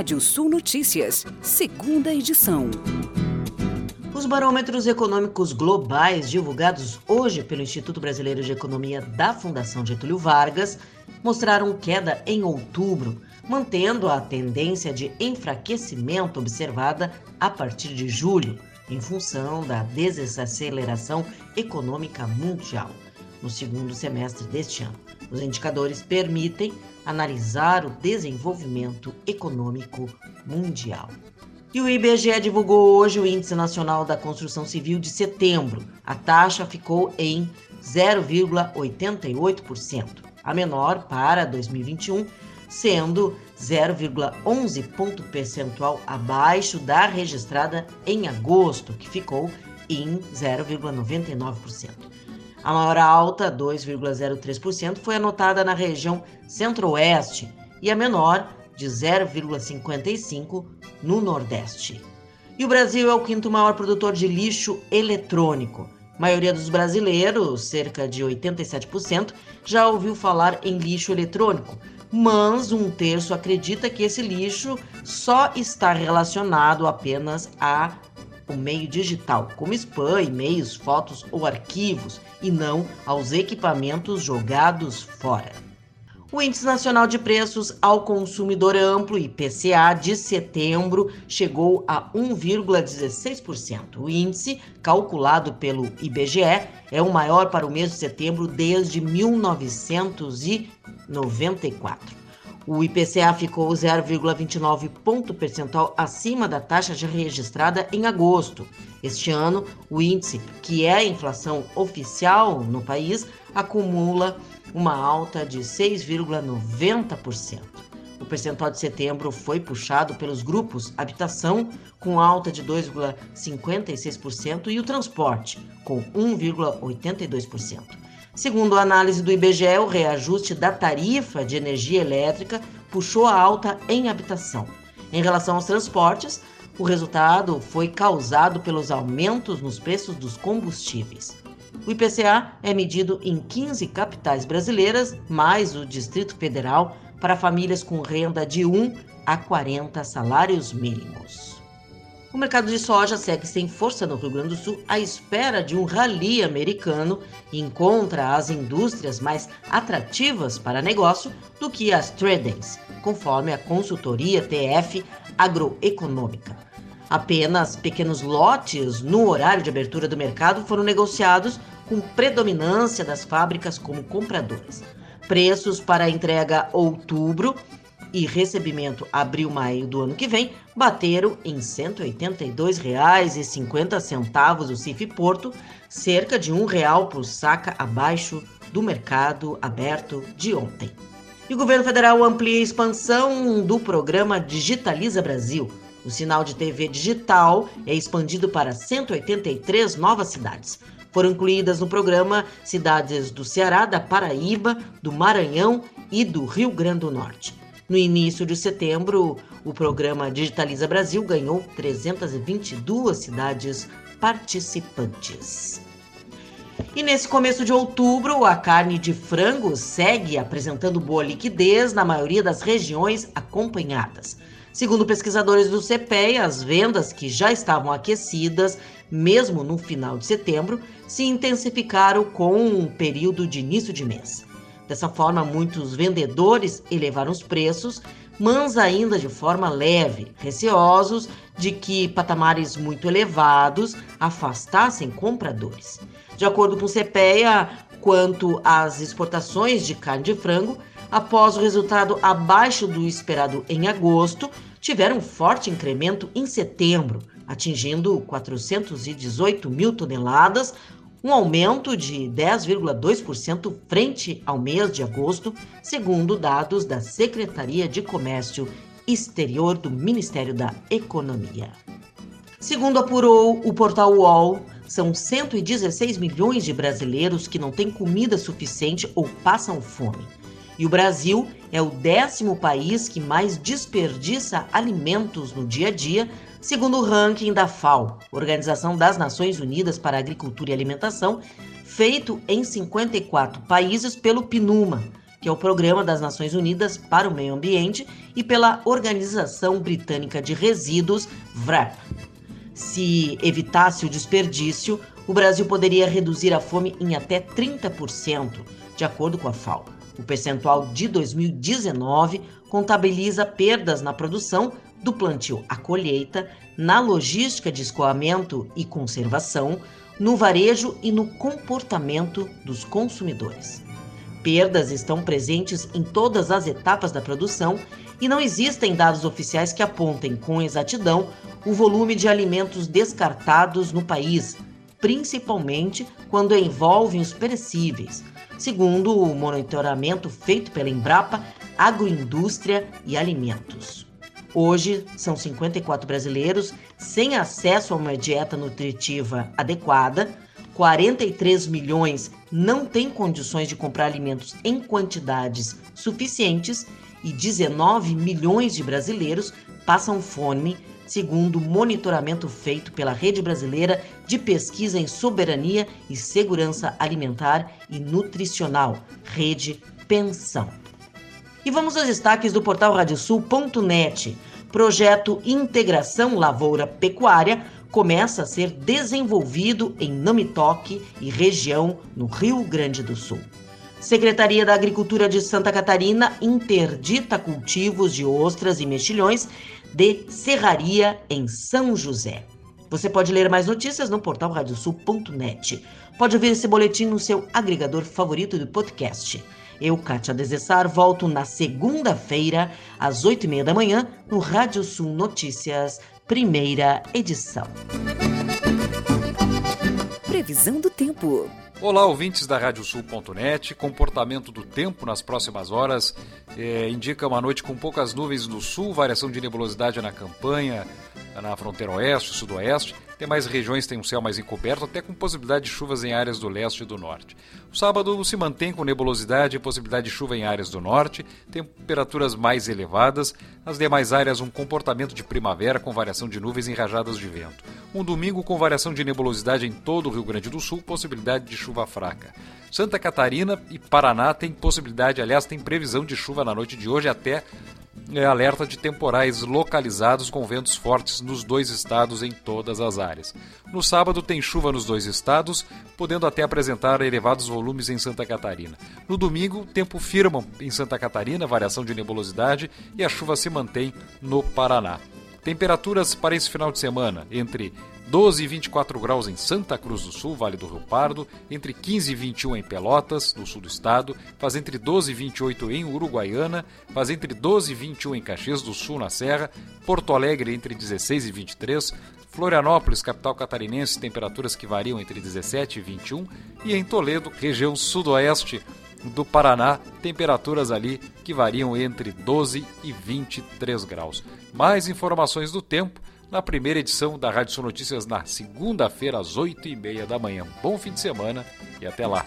Rádio Sul Notícias, segunda edição. Os barômetros econômicos globais divulgados hoje pelo Instituto Brasileiro de Economia da Fundação Getúlio Vargas mostraram queda em outubro, mantendo a tendência de enfraquecimento observada a partir de julho, em função da desaceleração econômica mundial no segundo semestre deste ano. Os indicadores permitem analisar o desenvolvimento econômico mundial. E o IBGE divulgou hoje o Índice Nacional da Construção Civil de setembro. A taxa ficou em 0,88%, a menor para 2021, sendo 0,11 ponto percentual abaixo da registrada em agosto, que ficou em 0,99%. A maior alta, 2,03%, foi anotada na região centro-oeste e a menor, de 0,55%, no nordeste. E o Brasil é o quinto maior produtor de lixo eletrônico. A maioria dos brasileiros, cerca de 87%, já ouviu falar em lixo eletrônico, mas um terço acredita que esse lixo só está relacionado apenas a o meio digital, como spam, e-mails, fotos ou arquivos, e não aos equipamentos jogados fora. O Índice Nacional de Preços ao Consumidor Amplo, IPCA, de setembro chegou a 1,16%. O índice, calculado pelo IBGE, é o maior para o mês de setembro desde 1994. O IPCA ficou 0,29 ponto percentual acima da taxa já registrada em agosto. Este ano, o índice, que é a inflação oficial no país, acumula uma alta de 6,90%. O percentual de setembro foi puxado pelos grupos habitação, com alta de 2,56%, e o transporte, com 1,82%. Segundo a análise do IBGE, o reajuste da tarifa de energia elétrica puxou a alta em habitação. Em relação aos transportes, o resultado foi causado pelos aumentos nos preços dos combustíveis. O IPCA é medido em 15 capitais brasileiras, mais o Distrito Federal, para famílias com renda de 1 a 40 salários mínimos. O mercado de soja segue sem força no Rio Grande do Sul à espera de um rally americano e encontra as indústrias mais atrativas para negócio do que as tradings, conforme a consultoria TF Agroeconômica. Apenas pequenos lotes no horário de abertura do mercado foram negociados com predominância das fábricas como compradoras. Preços para entrega outubro e recebimento abril-maio do ano que vem bateram em R$ 182,50 o CIF Porto, cerca de um real por saca abaixo do mercado aberto de ontem. E o governo federal amplia a expansão do programa Digitaliza Brasil. O sinal de TV digital é expandido para 183 novas cidades. Foram incluídas no programa cidades do Ceará, da Paraíba, do Maranhão e do Rio Grande do Norte. No início de setembro, o programa Digitaliza Brasil ganhou 322 cidades participantes. E nesse começo de outubro, a carne de frango segue apresentando boa liquidez na maioria das regiões acompanhadas. Segundo pesquisadores do CPEA, as vendas que já estavam aquecidas, mesmo no final de setembro, se intensificaram com um período de início de mês. Dessa forma, muitos vendedores elevaram os preços, mas ainda de forma leve, receosos de que patamares muito elevados afastassem compradores. De acordo com o CPEA, quanto às exportações de carne de frango, após o resultado abaixo do esperado em agosto, tiveram um forte incremento em setembro, atingindo 418 mil toneladas, um aumento de 10,2% frente ao mês de agosto, segundo dados da Secretaria de Comércio Exterior do Ministério da Economia. Segundo apurou o portal UOL, são 116 milhões de brasileiros que não têm comida suficiente ou passam fome. E o Brasil é o décimo país que mais desperdiça alimentos no dia a dia, segundo o ranking da FAO, Organização das Nações Unidas para Agricultura e Alimentação, feito em 54 países pelo PNUMA, que é o Programa das Nações Unidas para o Meio Ambiente, e pela Organização Britânica de Resíduos, VRAP. Se evitasse o desperdício, o Brasil poderia reduzir a fome em até 30%, de acordo com a FAO. O percentual de 2019 contabiliza perdas na produção do plantio à colheita, na logística de escoamento e conservação, no varejo e no comportamento dos consumidores. Perdas estão presentes em todas as etapas da produção e não existem dados oficiais que apontem com exatidão o volume de alimentos descartados no país, principalmente quando envolvem os perecíveis, segundo o monitoramento feito pela Embrapa Agroindústria e Alimentos. Hoje, são 54 brasileiros sem acesso a uma dieta nutritiva adequada, 43 milhões não têm condições de comprar alimentos em quantidades suficientes e 19 milhões de brasileiros passam fome, segundo monitoramento feito pela Rede Brasileira de Pesquisa em Soberania e Segurança Alimentar e Nutricional, Rede Pensão. E vamos aos destaques do portal radiosul.net. Projeto Integração Lavoura Pecuária começa a ser desenvolvido em Namitoque e região no Rio Grande do Sul. Secretaria da Agricultura de Santa Catarina interdita cultivos de ostras e mexilhões de serraria em São José. Você pode ler mais notícias no portal radiosul.net. Pode ouvir esse boletim no seu agregador favorito de podcast. Eu, Kátia Desessar, volto na segunda-feira, às oito e meia da manhã, no Rádio Sul Notícias, primeira edição. Previsão do tempo. Olá, ouvintes da Radiosul.net. Comportamento do tempo nas próximas horas é, indica uma noite com poucas nuvens no sul, variação de nebulosidade na campanha, na fronteira oeste, sudoeste. Demais regiões têm um céu mais encoberto, até com possibilidade de chuvas em áreas do leste e do norte. O sábado se mantém com nebulosidade e possibilidade de chuva em áreas do norte, temperaturas mais elevadas. Nas demais áreas, um comportamento de primavera com variação de nuvens e rajadas de vento. Um domingo com variação de nebulosidade em todo o Rio Grande do Sul, possibilidade de chuva fraca. Santa Catarina e Paraná têm possibilidade, aliás, tem previsão de chuva na noite de hoje até é, alerta de temporais localizados com ventos fortes nos dois estados em todas as áreas. No sábado tem chuva nos dois estados, podendo até apresentar elevados volumes em Santa Catarina. No domingo, tempo firme em Santa Catarina, variação de nebulosidade e a chuva se mantém no Paraná. Temperaturas para esse final de semana entre 12 e 24 graus em Santa Cruz do Sul, Vale do Rio Pardo, entre 15 e 21 em Pelotas, no sul do estado, faz entre 12 e 28 em Uruguaiana, faz entre 12 e 21 em Caxias do Sul, na Serra, Porto Alegre entre 16 e 23, Florianópolis, capital catarinense, temperaturas que variam entre 17 e 21, e em Toledo, região sudoeste do Paraná, temperaturas ali que variam entre 12 e 23 graus. Mais informações do tempo na primeira edição da Rádio Sul Notícias na segunda-feira, às 8h30 da manhã. Bom fim de semana e até lá.